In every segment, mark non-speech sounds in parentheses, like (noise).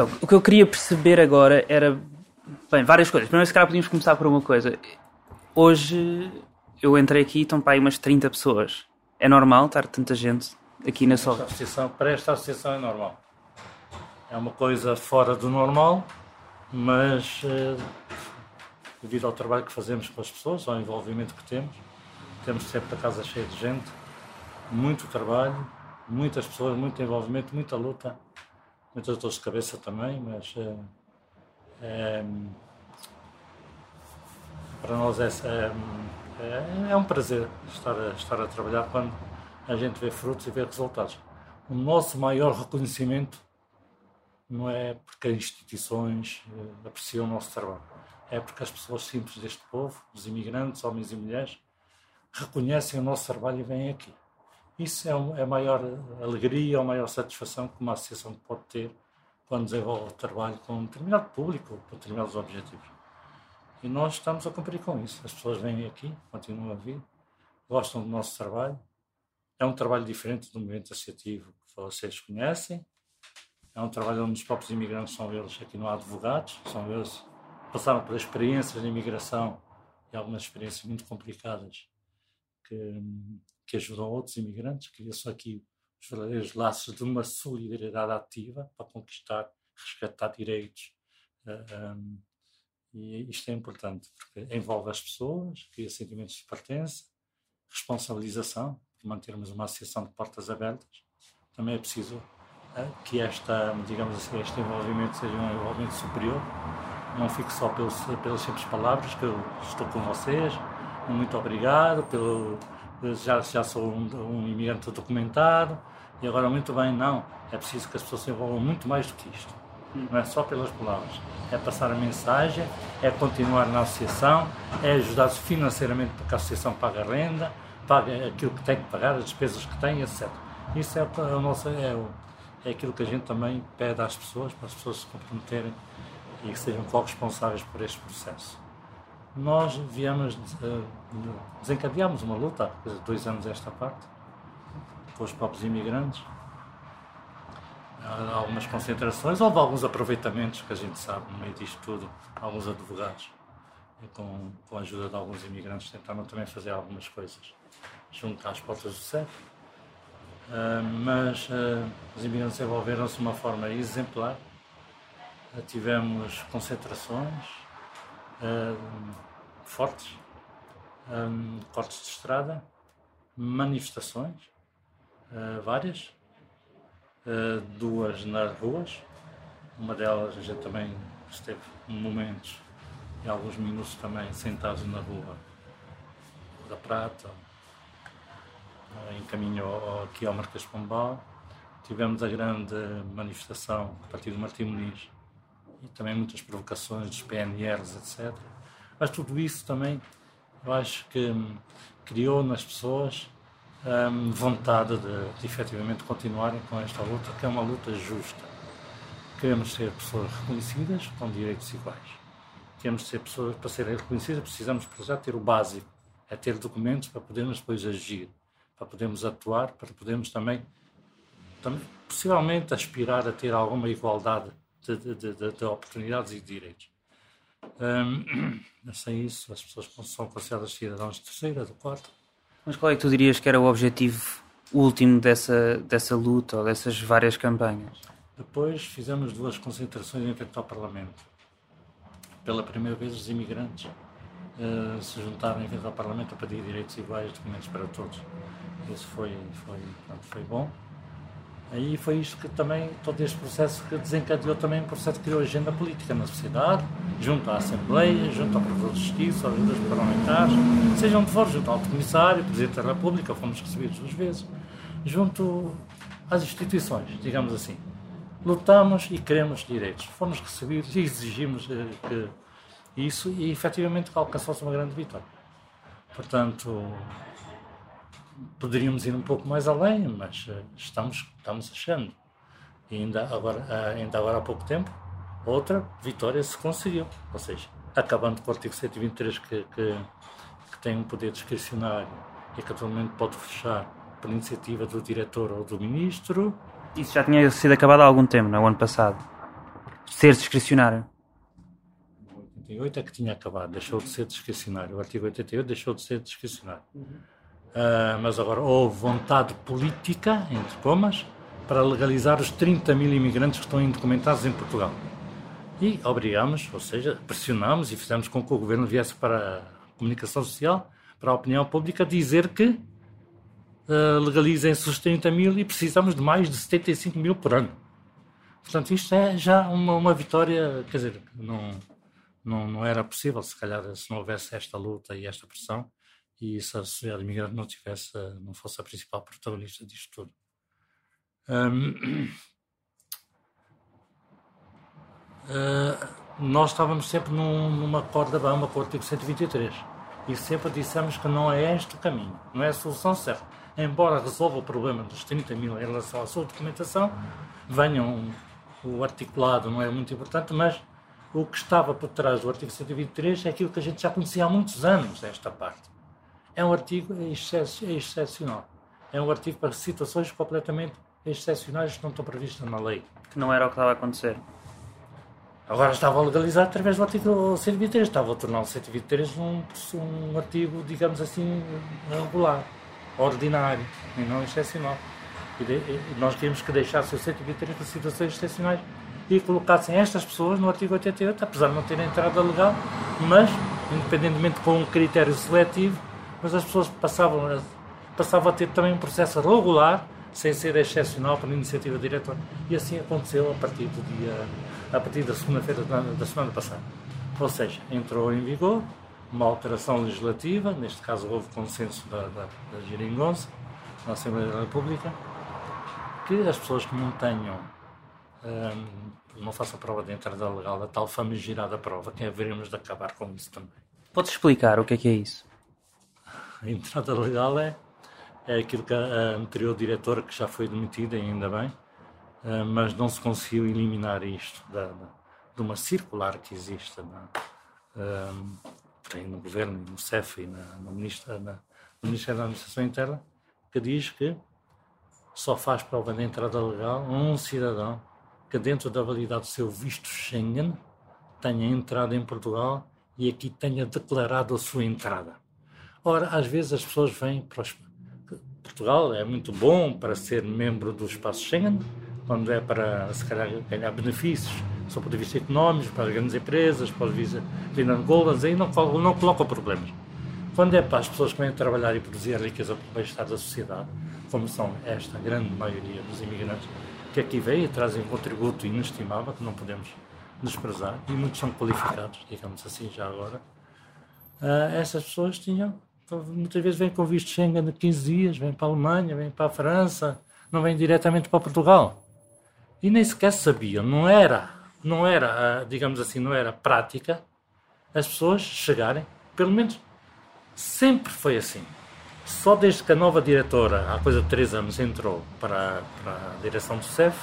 Então, o que eu queria perceber agora era. Bem, várias coisas. Primeiro, se calhar podíamos começar por uma coisa. Hoje eu entrei aqui e estão para aí umas 30 pessoas. É normal estar tanta gente aqui na sala? Para esta associação é normal. É uma coisa fora do normal, mas eh, devido ao trabalho que fazemos com as pessoas, ao envolvimento que temos, temos sempre a casa cheia de gente, muito trabalho, muitas pessoas, muito envolvimento, muita luta, muitas dores de cabeça também, mas é, é, para nós é, é, é, um prazer estar a, estar a trabalhar quando a gente vê frutos e vê resultados. O nosso maior reconhecimento não é porque as instituições uh, apreciam o nosso trabalho, é porque as pessoas simples deste povo, os imigrantes, homens e mulheres, reconhecem o nosso trabalho e vêm aqui. Isso é, é a maior alegria, a maior satisfação que uma associação pode ter quando desenvolve trabalho com um determinado público, com determinados objetivos. E nós estamos a cumprir com isso. As pessoas vêm aqui, continuam a vir, gostam do nosso trabalho. É um trabalho diferente do movimento associativo que vocês conhecem, é um trabalho onde os próprios imigrantes são eles, aqui não há advogados, são eles, passaram por experiências de imigração e algumas experiências muito complicadas que, que ajudam outros imigrantes, cria-se aqui os verdadeiros laços de uma solidariedade ativa para conquistar, resgatar direitos. Eh, um, e isto é importante, porque envolve as pessoas, cria sentimentos de pertença, responsabilização, mantermos uma associação de portas abertas. Também é preciso que esta, digamos assim, este envolvimento seja um envolvimento superior, não fique só pelos, pelas simples palavras que eu estou com vocês, muito obrigado, pelo, já, já sou um, um imigrante documentado e agora muito bem, não, é preciso que as pessoas se envolvam muito mais do que isto, não é só pelas palavras, é passar a mensagem, é continuar na associação, é ajudar-se financeiramente para que a associação pague a renda, pague aquilo que tem que pagar, as despesas que tem, etc. Isso é, o nosso, é o, é aquilo que a gente também pede às pessoas, para as pessoas se comprometerem e que sejam co-responsáveis por este processo. Nós viemos, uh, desencadeámos uma luta há dois anos esta parte, com os próprios imigrantes. Algumas concentrações, houve alguns aproveitamentos que a gente sabe no meio disto tudo, alguns advogados, com, com a ajuda de alguns imigrantes, tentaram também fazer algumas coisas junto às portas do CEF Uh, mas uh, os imigrantes envolveram-se de uma forma exemplar. Uh, tivemos concentrações fortes, um, cortes de estrada, manifestações, várias, duas nas ruas. Uma delas a gente também esteve momentos e alguns minutos também sentados na rua da Prata, eh, em caminho aqui ao Marquês Pombal. Tivemos a grande manifestação a partir do Martim Muniz e também muitas provocações dos PNRs, etc. Mas tudo isso também, eu acho que hum, criou nas pessoas hum, vontade de, de efetivamente continuarem com esta luta, que é uma luta justa. Queremos ser pessoas reconhecidas com direitos iguais. Queremos ser pessoas, para serem reconhecidas, precisamos, para já, ter o básico, é ter documentos para podermos depois agir para podermos atuar, para podermos também, também possivelmente aspirar a ter alguma igualdade de, de, de, de oportunidades e de direitos. Um, (clears throat) sem isso, as pessoas são consideradas cidadãos de terceira, de quarta. Mas qual é que tu dirias que era o objetivo último dessa, dessa luta ou dessas várias campanhas? Depois fizemos duas concentrações em frente ao Parlamento. Pela primeira vez, os imigrantes uh, se juntaram em frente ao Parlamento a pedir direitos iguais, documentos para todos. Isso foi, foi, pronto, foi bom. Aí foi isto que também, todo este processo que desencadeou também um processo que criou agenda política na sociedade, junto à Assembleia, junto ao Provedor de Justiça, aos líderes parlamentares, seja onde for, junto ao Comissário, Presidente da República, fomos recebidos duas vezes, junto às instituições, digamos assim. Lutamos e queremos direitos. Fomos recebidos e exigimos eh, que isso e efetivamente alcançou-se uma grande vitória. Portanto, poderíamos ir um pouco mais além, mas uh, estamos, estamos achando. E ainda agora, uh, ainda agora há pouco tempo, outra vitória se conseguiu. Ou seja, acabando com o artigo 123 que, que, que tem um poder discricionário e que atualmente pode fechar por iniciativa do diretor ou do ministro. Isso já tinha sido acabado há algum tempo, no ano passado. ser discricionário. 88 é que tinha acabado, deixou de ser discricionário. O artigo 88 deixou de ser discricionário. Uhum. Uh, mas agora houve vontade política, entre comas, para legalizar os 30 mil imigrantes que estão indocumentados em Portugal. E obrigamos, ou seja, pressionamos e fizemos com que o governo viesse para a comunicação social, para a opinião pública, dizer que uh, legalizem-se os 30 mil e precisamos de mais de 75 mil por ano. Portanto, isto é já uma, uma vitória, quer dizer, não, não, não era possível, se calhar, se não houvesse esta luta e esta pressão, e se a sociedade imigrante não tivesse, não fosse a principal protagonista disto tudo. Um, uh, nós estávamos sempre num, numa corda bamba com o artigo 123 e sempre dissemos que não é este o caminho, não é a solução certa. Embora resolva o problema dos 30 mil em relação à sua documentação, venham o articulado não é muito importante, mas o que estava por trás do artigo 123 é aquilo que a gente já conhecia há muitos anos, esta parte. É um artigo excepcional. É um artigo para situações completamente excepcionais que não estão previstas na lei. Que não era o que estava a acontecer. Agora estava legalizado através do artigo 123, estava a tornar o 123 um, um artigo, digamos assim, regular, ordinário, e não excepcional. E, de, e nós queríamos que deixasse o 123 para situações excepcionais e colocassem estas pessoas no artigo 88, apesar de não terem entrada legal, mas, independentemente com um critério seletivo, mas as pessoas passavam, passavam a ter também um processo regular sem ser excepcional para iniciativa diretora. E assim aconteceu a partir do dia, a partir da segunda-feira da semana passada. Ou seja, entrou em vigor uma alteração legislativa, neste caso houve consenso da, da, da Giringonça, na Assembleia da República, que as pessoas que não tenham, hum, não façam prova de entrada legal, a tal famigerada prova, que haveríamos de acabar com isso também. Podes explicar o que é que é isso? A entrada legal é é aquilo que a anterior diretora, que já foi demitida, ainda bem, eh, mas não se conseguiu eliminar isto da, da, de uma circular que existe na, um, no governo, no CEF e na, no, ministro, na, no Ministério da Administração Interna, que diz que só faz prova de entrada legal um cidadão que, dentro da validade do seu visto Schengen, tenha entrado em Portugal e aqui tenha declarado a sua entrada. Ora, às vezes as pessoas vêm para os Portugal é muito bom para ser membro do espaço Schengen, quando é para, se calhar, ganhar benefícios, do ponto de vista económico, para as grandes empresas, para os Visa Goldens, aí não, não coloca problemas. Quando é para as pessoas que vêm trabalhar e produzir riqueza para o bem-estar da sociedade, como são esta grande maioria dos imigrantes, que aqui vêm e trazem um contributo inestimável, que não podemos desprezar, e muitos são qualificados, digamos assim, já agora, uh, essas pessoas tinham muitas vezes vem com visto Schengen de 15 dias, vem para a Alemanha, vem para a França, não vem diretamente para Portugal. E nem sequer sabiam, não era, não era, digamos assim, não era prática as pessoas chegarem, pelo menos sempre foi assim. Só desde que a nova diretora, há coisa de três anos, entrou para, para a direção do CEF,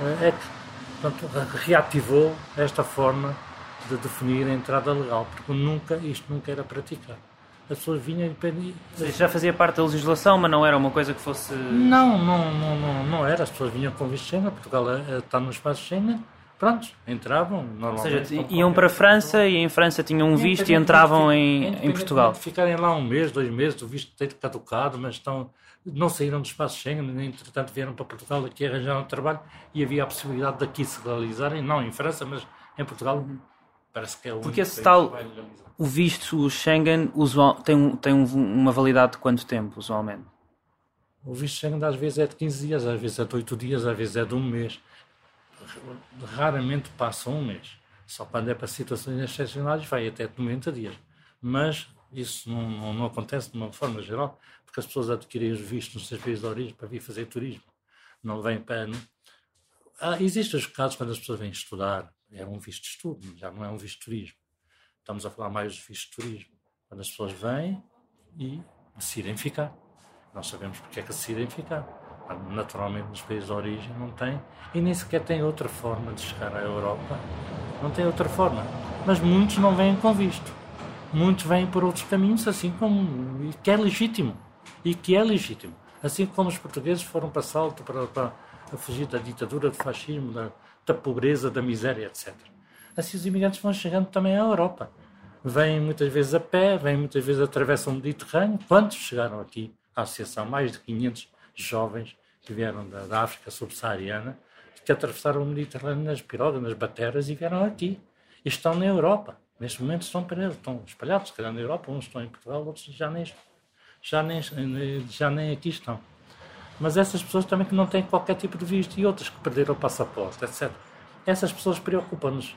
eh, é que portanto, reativou esta forma de definir a entrada legal, porque nunca, isto nunca era praticado as pessoas vinham e pediam. Já fazia parte da legislação, mas não era uma coisa que fosse. Não, não, não, não, não era. As pessoas vinham com visto Schengen, Portugal eh, está no espaço Schengen, pronto, entravam normalmente. Ou seja, iam para a França e em França tinham um visto e entravam em, em Portugal. Ficarem lá um mês, dois meses, o visto ter caducado, mas estão, não saíram do espaço Schengen, entretanto vieram para Portugal, aqui arranjaram trabalho e havia a possibilidade daqui se realizarem, não em França, mas em Portugal parece que é o Porque esse tal, o visto o Schengen usual, tem, tem uma validade de quanto tempo, usualmente? O visto Schengen às vezes é de 15 dias, às vezes é de 8 dias, às vezes é de um mês. Raramente passa um mês. Só quando é para situações excepcionais vai até 90 dias. Mas isso não, não, não, acontece de uma forma geral, porque as pessoas adquirem os vistos nos seus países de origem para vir fazer turismo. Não vêm para. Ah, existem os casos quando as pessoas vêm estudar, é um visto de estudo, já não é um visto de turismo. Estamos a falar mais de visto de turismo. Quando as pessoas vêm e decidem ficar. Nós sabemos porque é que decidem ficar. Naturalmente, nos países de origem não tem, e nem sequer tem outra forma de chegar à Europa. Não tem outra forma. Mas muitos não vêm com visto. Muitos vêm por outros caminhos, assim como. que é legítimo. E que é legítimo. Assim como os portugueses foram para Salto, para, para fugir da ditadura, do fascismo, da, da pobreza, da miséria, etc. Assim os imigrantes vão chegando também à Europa. Vêm muitas vezes a pé, vêm muitas vezes atravessam o Mediterrâneo. Quantos chegaram aqui à Associação? Mais de 500 jovens que vieram da, da África subsaariana, que atravessaram o Mediterrâneo nas pirogas, nas bateras e vieram aqui. E estão na Europa. Neste momento estão presos, estão espalhados, se calhar na Europa, uns estão em Portugal, outros já nem, já nem, já nem aqui estão. Mas essas pessoas também que não têm qualquer tipo de visto e outras que perderam o passaporte, etc. Essas pessoas preocupam-nos.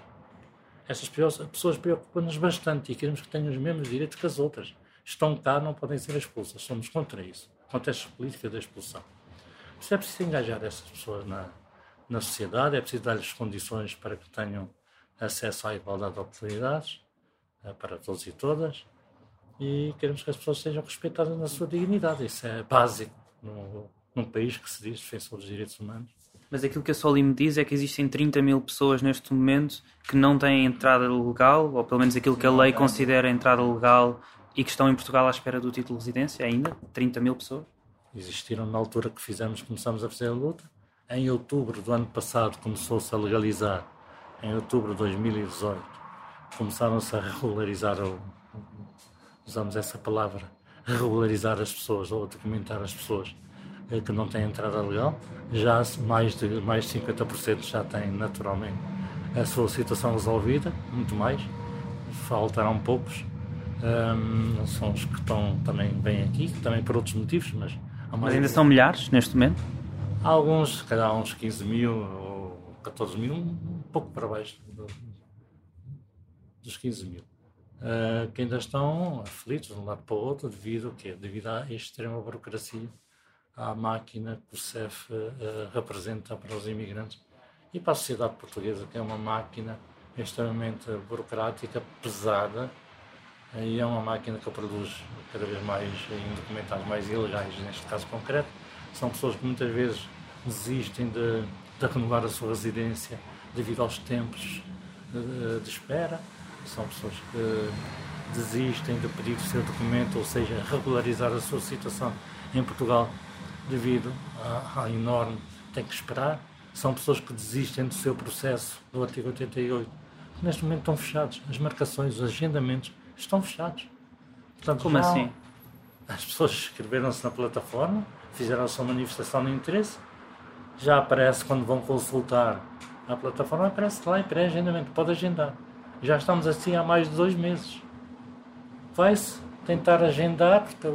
Essas pessoas preocupam-nos bastante e queremos que tenham os mesmos direitos que as outras. Estão cá, não podem ser expulsas. Somos contra isso, contra esta política da expulsão. Isso é preciso engajar essas pessoas na, na sociedade, é preciso dar-lhes condições para que tenham acesso à igualdade de oportunidades eh, para todos e todas e queremos que as pessoas sejam respeitadas na sua dignidade. Isso é básico no, num país que se diz defensor dos direitos humanos. Mas aquilo que a Soli me diz é que existem 30 mil pessoas neste momento que não têm entrada legal, ou pelo menos aquilo que a lei considera entrada legal, e que estão em Portugal à espera do título de residência ainda? 30 mil pessoas? Existiram na altura que fizemos, começamos a fazer a luta. Em outubro do ano passado começou-se a legalizar, em outubro de 2018, começaram-se a regularizar, usamos essa palavra, regularizar as pessoas ou documentar as pessoas que não têm entrada legal, já mais de, mais de 50% já têm naturalmente a sua situação resolvida, muito mais, faltarão poucos, um, são os que estão também bem aqui, também por outros motivos, mas... Mas ainda são milhares neste momento? Há alguns, se calhar uns 15 mil ou 14 mil, um pouco para baixo do, dos 15 mil. Uh, que ainda estão aflitos de um lado para o outro devido, quê? devido à extrema burocracia à máquina que o CEF uh, representa para os imigrantes e para a sociedade portuguesa, que é uma máquina extremamente burocrática, pesada, e é uma máquina que produz cada vez mais indocumentados, mais ilegais, neste caso concreto. São pessoas que muitas vezes desistem de, de renovar a sua residência devido aos tempos de, de espera. São pessoas que desistem de pedir o seu documento, ou seja, regularizar a sua situação em Portugal devido à, enorme tem que esperar. São pessoas que desistem do seu processo do artigo 88. Neste momento estão fechados. As marcações, os agendamentos estão fechados. Portanto, Como já, assim? As pessoas inscreveram-se na plataforma, fizeram a sua manifestação de interesse, já aparece quando vão consultar a plataforma, aparece lá em pré-agendamento, pode agendar. Já estamos assim há mais de dois meses. Vai-se tentar agendar, porque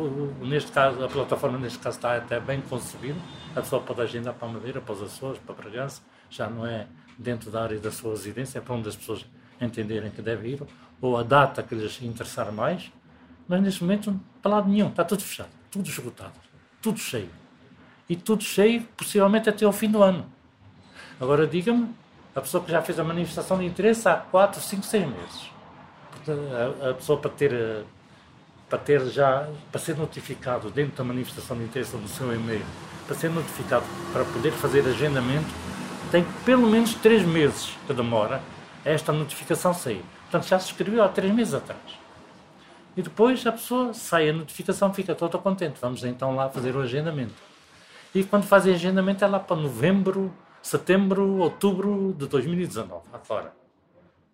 neste caso, a plataforma neste caso está até bem concebida, a pessoa pode agendar para Madeira, para os Açores, para Bragança, já não é dentro da área da sua residência, é para onde as pessoas entenderem que deve ir, ou a data que lhes interessar mais, mas neste momento, para lado nenhum, está tudo fechado, tudo esgotado, tudo cheio. E tudo cheio, possivelmente até ao fim do ano. Agora diga-me, a pessoa que já fez a manifestação de interesse há 4, 5, 6 meses. A, a pessoa para ter para ter já, para ser notificado dentro da manifestação de interesse do seu e-mail, para ser notificado, para poder fazer agendamento, tem pelo menos três meses que demora esta notificação sair. Portanto, já se escreveu há três meses atrás. E depois a pessoa sai a notificação, fica toda contente. Vamos então lá fazer o agendamento. E quando fazem agendamento é lá para novembro, setembro, outubro de 2019, agora.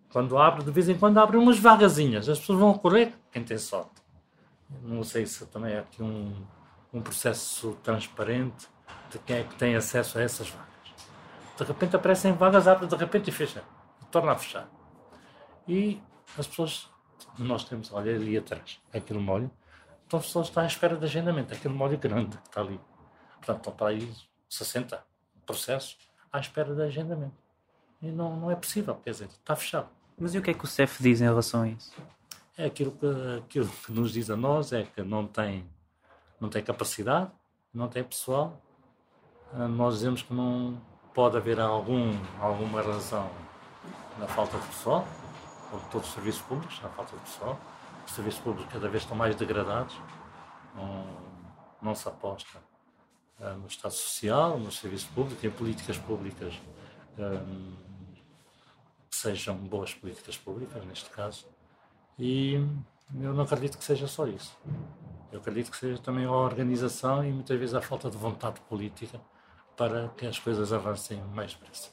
Quando abre, de vez em quando abre umas vagazinhas. As pessoas vão correr, quem tem sorte. Não sei se também é aqui um, um processo transparente de quem é que tem acesso a essas vagas. De repente aparecem vagas, abre de repente e fecha. E torna a fechar. E as pessoas, nós temos, olha ali atrás, aquele molho, então as pessoas estão à espera de agendamento, aquele molho grande que está ali. Portanto, estão para aí 60 processos à espera de agendamento. E não, não é possível, quer dizer, está fechado. Mas e o que é que o CEF diz em relação a isso? É aquilo que, aquilo que nos diz a nós é que não tem, não tem capacidade, não tem pessoal. Ah, nós dizemos que não pode haver algum, alguma razão na falta de pessoal, de todos os serviços públicos, na falta de pessoal. Os serviços públicos cada vez estão mais degradados, não, não se aposta uh, no Estado Social, no serviço público, em políticas públicas um, que sejam boas políticas públicas, neste caso. E eu não acredito que seja só isso. Eu acredito que seja também a organização e muitas vezes a falta de vontade política para que as coisas avancem mais depressa.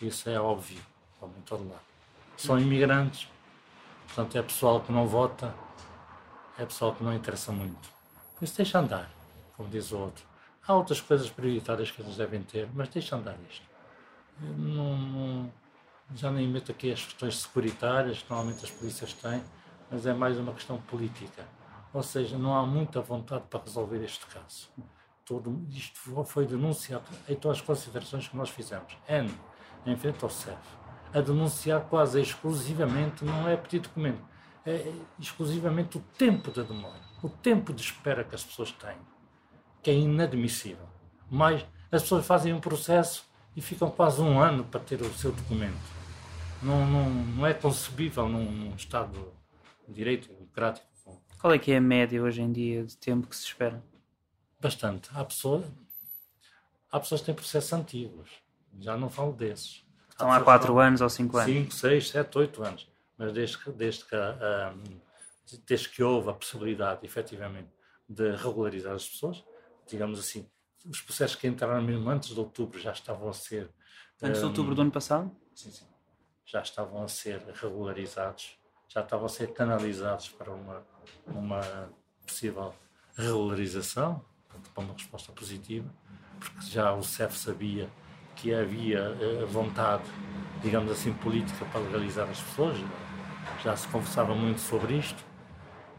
Isso é óbvio, como em todo lado. São imigrantes, portanto é pessoal que não vota, é pessoal que não interessa muito. Por isso deixa andar, como diz o outro. Há outras coisas prioritárias que eles devem ter, mas deixa andar isto. Não, não, já nem meto aqui as questões securitárias que normalmente as polícias têm, mas é mais uma questão política. Ou seja, não há muita vontade para resolver este caso. Todo, isto foi denunciado, então as considerações que nós fizemos. N, em frente ao CEF, a denunciar quase exclusivamente, não é pedir documento, é exclusivamente o tempo da demora, o tempo de espera que as pessoas têm, que é inadmissível. Mas as pessoas fazem um processo e ficam quase um ano para ter o seu documento. Não, não, não é concebível num, num Estado de direito democrático. Qual é que é a média hoje em dia de tempo que se espera? Bastante. Há pessoas, há pessoas que têm processos antigos. Já não falo desses. Estão há 4 anos ou 5 anos? 5, 6, 7, 8 anos. Mas desde que, desde que, um, desde que houve a possibilidade, efetivamente, de regularizar as pessoas, digamos assim, os processos que entraram mesmo antes de outubro já estavam a ser. Antes de outubro do ano passado? Sim, sim. Já estavam a ser regularizados, já estavam a ser canalizados para uma, uma possível regularização, para uma resposta positiva, porque já o CEF sabia que havia uh, vontade, digamos assim, política para legalizar as pessoas, já se conversava muito sobre isto,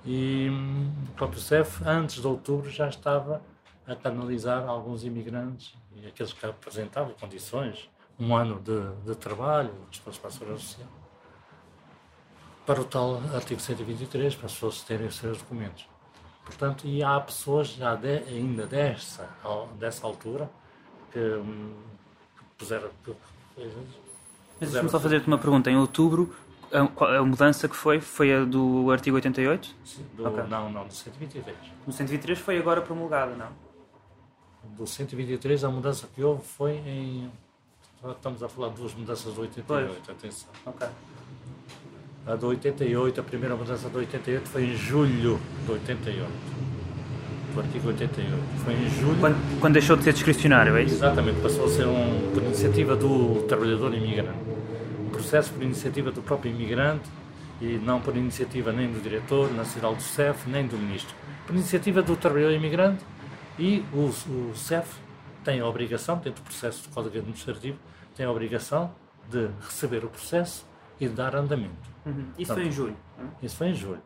e hum, o próprio CEF, antes de outubro, já estava a canalizar alguns imigrantes e aqueles que apresentavam condições, um ano de, de trabalho, depois para a Segurança Social, para o tal artigo 123, para as pessoas terem os seus documentos. Portanto, e há pessoas já de, ainda dessa, dessa altura que, hum, que puseram. Que, Mas deixa-me só fazer-te uma pergunta. Em outubro, a, a, mudança que foi, foi a do artigo 88? Sim, do, okay. Não, não, do 123. O 123 foi agora promulgada, não? Do 123, a mudança que houve foi em. Estamos a falar de duas mudanças do 88, pois. atenção. A do 88, a primeira mudança do 88 foi em julho de 88. Do artigo 88. Foi em julho. Quando, quando deixou de ser discricionário, é isso? Exatamente, passou a ser um, por iniciativa do trabalhador imigrante. Um processo por iniciativa do próprio imigrante e não por iniciativa nem do diretor nacional do CEF, nem do ministro. Por iniciativa do trabalhador imigrante e o, o CEF tem a obrigação, dentro do processo do Código Administrativo, tem a obrigação de receber o processo e de dar andamento. Uhum. Isso Portanto, foi em julho? Isso foi em julho.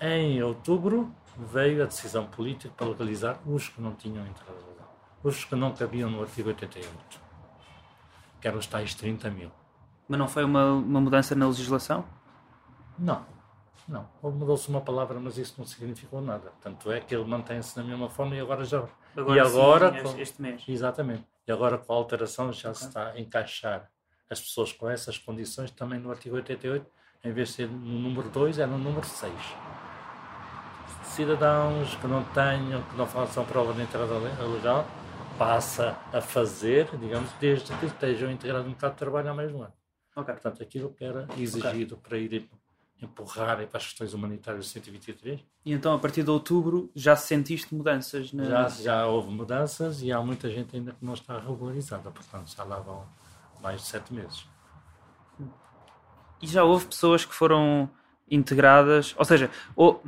Em outubro veio a decisão política para legalizar os que não tinham entrada legal. Os que não cabiam no artigo 88. Que eram os tais 30 mil. Mas não foi uma, uma mudança na legislação? Não. Não. Mudou-se uma palavra, mas isso não significou nada. Tanto é que ele mantém-se da mesma forma e agora já. Agora e agora. Sim, com... este mês. Exatamente. E agora com a alteração já okay. se está a encaixar as pessoas com essas condições também no artigo 88 em vez de ser no número 2, é no número 6. Cidadãos que não tenham, que não façam prova de entrada legal, passa a fazer, digamos, desde que estejam integrados no mercado de trabalho há mais de um ano. Okay. Portanto, aquilo que era exigido okay. para ir empurrar para as questões humanitárias do 123. E então, a partir de outubro, já sentiste mudanças? Na... Já, já houve mudanças e há muita gente ainda que não está regularizada, portanto, já lá vão mais de sete meses. E já houve pessoas que foram integradas, ou seja, ou,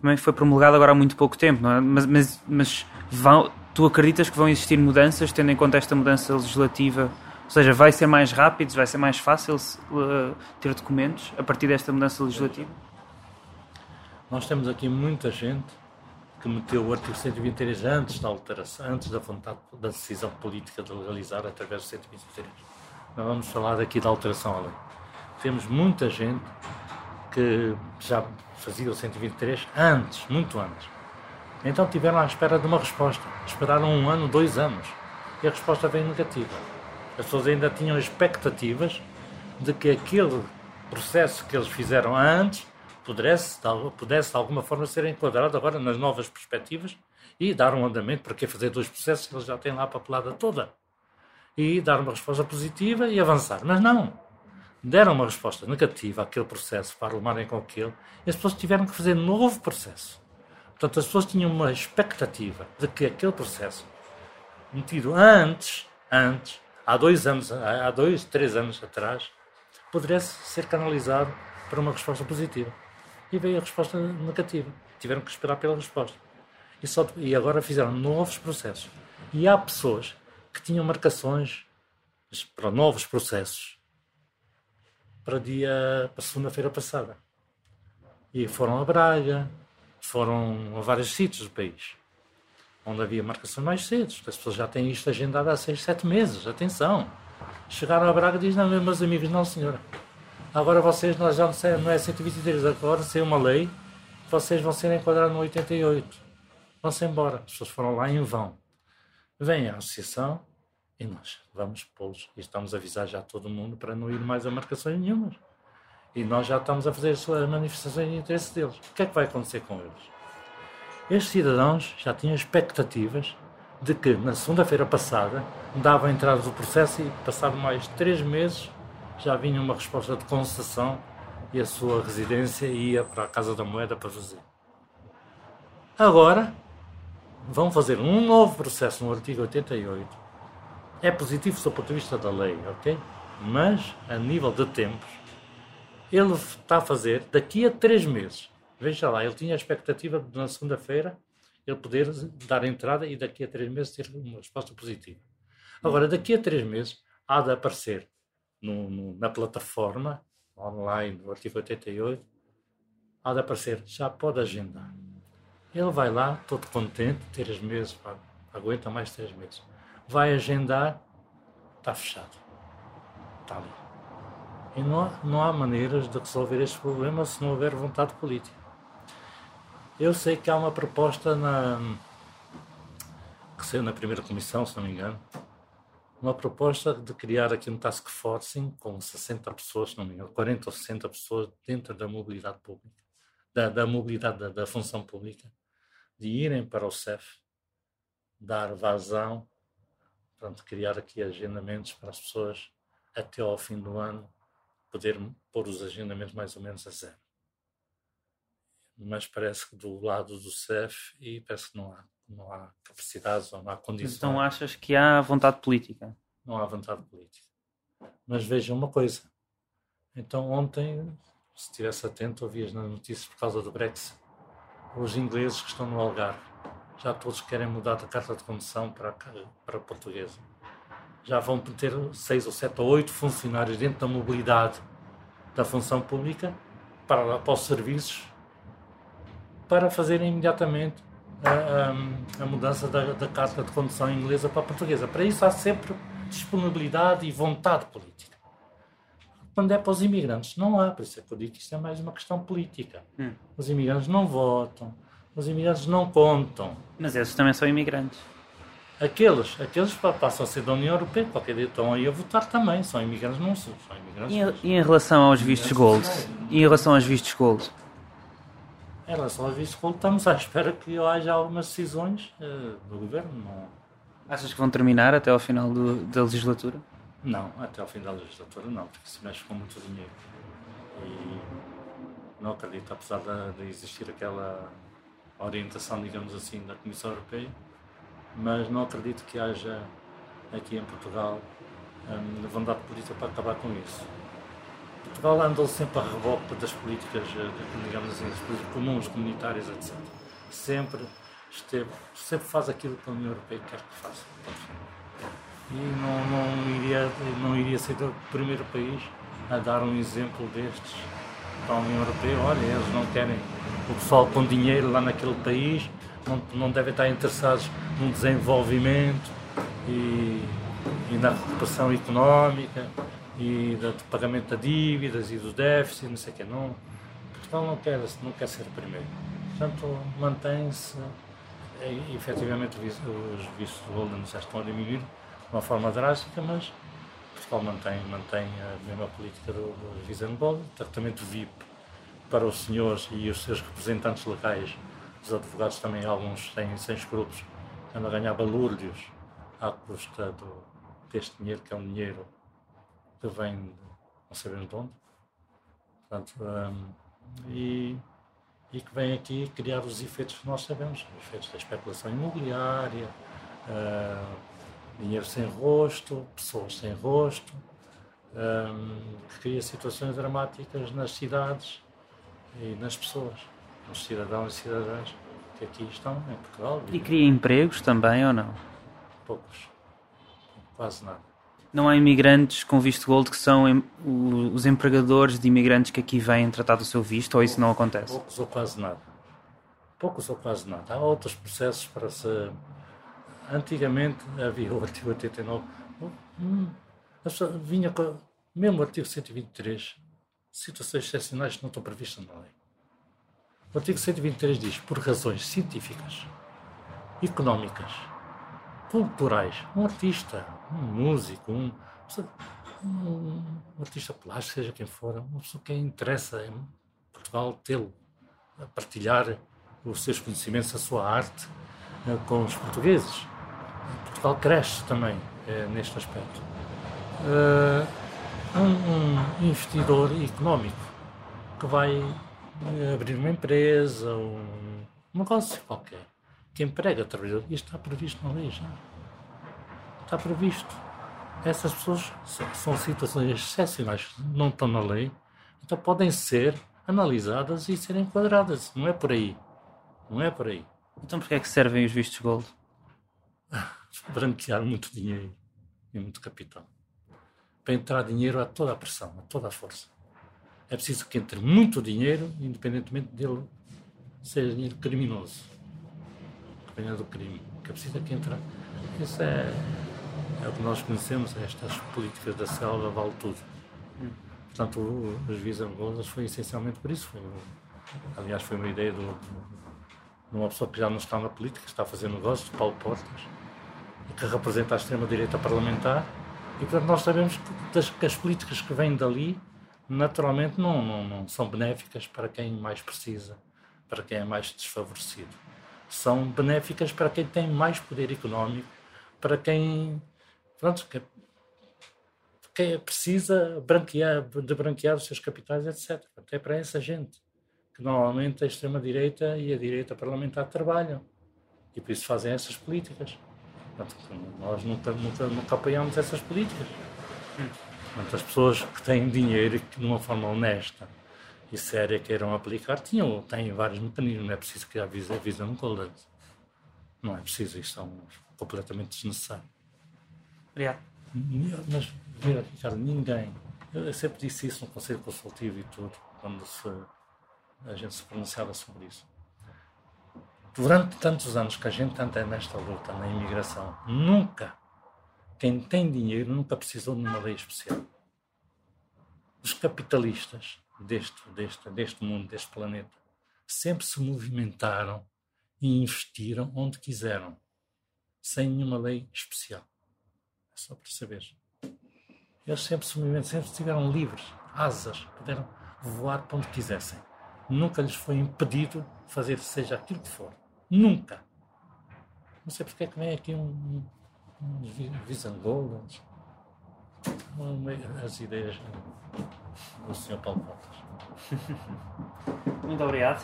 também foi promulgado agora há muito pouco tempo, não é? Mas, mas, mas vão, tu acreditas que vão existir mudanças, tendo em conta esta mudança legislativa? Ou seja, vai ser mais rápido, vai ser mais fácil uh, ter documentos a partir desta mudança legislativa? Nós temos aqui muita gente que meteu o artigo 123 antes da alteração, antes da vontade da decisão política de legalizar através do 123. Nós vamos falar aqui da alteração à lei temos muita gente que já fazia o 123 antes, muito antes. Então tiveram à espera de uma resposta. Esperaram um ano, dois anos. E a resposta veio negativa. As pessoas ainda tinham expectativas de que aquele processo que eles fizeram antes pudesse, pudesse de alguma forma ser enquadrado agora nas novas perspectivas e dar um andamento para que fazer dois processos que eles já têm lá a papelada toda. E dar uma resposta positiva e avançar. Mas não deram uma resposta negativa àquele processo para arrumarem com aquele, e as pessoas tiveram que fazer novo processo. Portanto, as pessoas tinham uma expectativa de que aquele processo metido antes, antes, há dois anos, há dois, três anos atrás, pudesse ser canalizado para uma resposta positiva. E veio a resposta negativa. Tiveram que esperar pela resposta. E, só, e agora fizeram novos processos. E há pessoas que tinham marcações para novos processos para dia para segunda-feira passada. E foram a Braga, foram a vários sítios do país, onde havia marcações mais cedo. As pessoas já têm isto agendado há seis, sete meses. Atenção! Chegaram a Braga e dizem, não, meus amigos, não senhora. Agora vocês, nós já não é 123, agora sem uma lei, vocês vão ser enquadrados no 88. Vão-se embora. As pessoas foram lá em vão. Vem a associação e nós vamos pô-los e estamos a avisar já todo mundo para não ir mais a marcações nenhumas. E nós já estamos a fazer as manifestações de interesse deles. O que é que vai acontecer com eles? Estes cidadãos já tinham expectativas de que na segunda-feira passada dava entrada do processo e passado mais três meses já vinha uma resposta de concessão e a sua residência ia para a Casa da Moeda para fazer. Agora vão fazer um novo processo no artigo 88. É positivo do ponto de vista da lei, ok? Mas a nível de tempos, ele está a fazer daqui a três meses. Veja lá, ele tinha a expectativa de na segunda-feira ele poder dar entrada e daqui a três meses ter uma resposta positiva. Agora, daqui a três meses, há de aparecer no, no, na plataforma online do artigo 88, há de aparecer, já pode agendar. Ele vai lá, todo contente, três meses, pá, aguenta mais três meses. Vai agendar, está fechado. Está ali. E não não há maneiras de resolver este problema se não houver vontade política. Eu sei que há uma proposta na, que saiu na primeira comissão, se não me engano, uma proposta de criar aqui um task force com 60 pessoas, não me engano, 40 ou 60 pessoas dentro da mobilidade pública, da, da mobilidade da, da, função pública, de irem para o CEF, dar vazão, pronto, criar aqui agendamentos para as pessoas até ao fim do ano poder pôr os agendamentos mais ou menos a zero mas parece que do lado do CEF e parece que não há, não há capacidades ou não há condições. Então achas que há vontade política? Não há vontade política. Mas vejam uma coisa. Então ontem, se estivesse atento, ouvias nas notícias por causa do Brexit, os ingleses que estão no Algarve, já todos querem mudar da carta de condução para, para a portuguesa. Já vão ter seis ou sete ou oito funcionários dentro da mobilidade da função pública para, para os serviços para fazer imediatamente a, a, a mudança da, da, carta de condução inglesa para a portuguesa. Para isso há sempre disponibilidade e vontade política. Quando é para os imigrantes, não há. Por isso é que eu digo que isto é mais uma questão política. Hum. Os imigrantes não votam, os imigrantes não contam. Mas esses também são imigrantes. Aqueles, aqueles passam a ser da União Europeia, qualquer dia estão aí a votar também. São imigrantes, não são, são imigrantes. E, e em relação aos vistos gold? E em relação aos vistos gold? Em relação ao gold, estamos à espera que haja algumas decisões uh, do governo. Não... Achas que vão terminar até ao final do, da legislatura? Não, até ao final da legislatura não, porque se mexe com muito dinheiro. E não acredito, apesar de, de existir aquela orientação, digamos assim, da Comissão Europeia, mas não acredito que haja aqui em Portugal um, vontade política para acabar com isso. Portugal andou sempre a reboque das políticas, eh, digamos assim, das políticas comuns, comunitárias, etc. Sempre esteve, sempre faz aquilo que a União Europeia quer que faça. E não, não, iria, não iria ser o primeiro país a dar um exemplo destes para a União Europeia. Olha, eles não querem o pessoal com dinheiro lá naquele país, não, não devem estar interessados no desenvolvimento e, e na recuperação económica e do pagamento de dívidas e do déficit, não sei o que. Não, Portugal não quer, não quer ser primeiro. Portanto, mantém-se, e, efetivamente os vistos de Golden já estão a diminuir de uma forma drástica, mas Portugal mantém, mantém a mesma política do, do Visa Gold, tratamento VIP para os senhores e os seus representantes legais, os advogados também, alguns têm sem escrúpulos, andam a ganhar balúrdios à custa do, deste dinheiro, que é um dinheiro que vem de não sabemos de onde, portanto, um, e, e que vem aqui criar os efeitos que nós sabemos, os efeitos da especulação imobiliária, uh, Dinheiro sem rosto, pessoas sem rosto, um, que cria situações dramáticas nas cidades e nas pessoas, nos cidadãos e cidadãs que aqui estão em Portugal. E cria empregos também ou não? Poucos, quase nada. Não há imigrantes com visto gold que são os empregadores de imigrantes que aqui vêm tratar do seu visto ou isso não acontece? Poucos ou quase nada. Poucos ou quase nada. Há outros processos para se. Antigamente havia o artigo 89. Hum, vinha com. Mesmo o artigo 123, situações excepcionais que não estão previstas na lei. O artigo 123 diz, por razões científicas, económicas, culturais, um artista, um músico, um, um, um artista plástico, seja quem for, uma pessoa que interessa em Portugal tê-lo, a partilhar os seus conhecimentos, a sua arte eh, com os portugueses. Portugal cresce também é, neste aspecto. Uh, um, um investidor económico que vai abrir uma empresa, um negócio qualquer, que emprega trabalhadores, isto está previsto na lei já. Está previsto. Essas pessoas são situações excepcionais, não estão na lei, então podem ser analisadas e serem enquadradas. Não é por aí. Não é por aí. Então porquê é que servem os vistos gold? (laughs) Branquear muito dinheiro e muito capital. Para entrar dinheiro a toda a pressão, a toda a força. É preciso que entre muito dinheiro, independentemente dele ser dinheiro criminoso. Dependendo do crime. Que é preciso que entre. Isso é, é o que nós conhecemos, estas políticas da selva, vale tudo. Portanto, os Visa Golas foi essencialmente por isso. Foi, aliás, foi uma ideia do, de uma pessoa que já não está na política, está a fazer negócios, Paulo Portas, que representa a extrema-direita parlamentar. E, portanto, nós sabemos que, das, que as políticas que vêm dali naturalmente não, não, não são benéficas para quem mais precisa, para quem é mais desfavorecido. São benéficas para quem tem mais poder económico, para quem, pronto, que, quem precisa branquear, de branquear os seus capitais, etc. É para essa gente que normalmente a extrema-direita e a direita parlamentar trabalham e por isso fazem essas políticas. Nós nunca, nunca, nunca apoiamos essas políticas. As pessoas que têm dinheiro e que de uma forma honesta e séria queiram aplicar, tinham, têm vários mecanismos, não é preciso que avise, avise um colante. Não é preciso, isto são completamente desnecessário. Obrigado. Mas, Ricardo, ninguém, eu sempre disse isso no Conselho Consultivo e tudo, quando se, a gente se pronunciava sobre isso. Durante tantos anos que a gente anda nesta luta na imigração, nunca quem tem dinheiro nunca precisou de uma lei especial. Os capitalistas deste, deste, deste mundo, deste planeta, sempre se movimentaram e investiram onde quiseram, sem nenhuma lei especial. Só para saber. Eles sempre sempre estiveram livres, asas, puderam voar para onde quisessem. Nunca lhes foi impedido fazer seja aquilo que for. Nunca. Não sei porque é que vem aqui um, Visangolas, as ideias do Sr. Paulo Portas. Muito obrigado.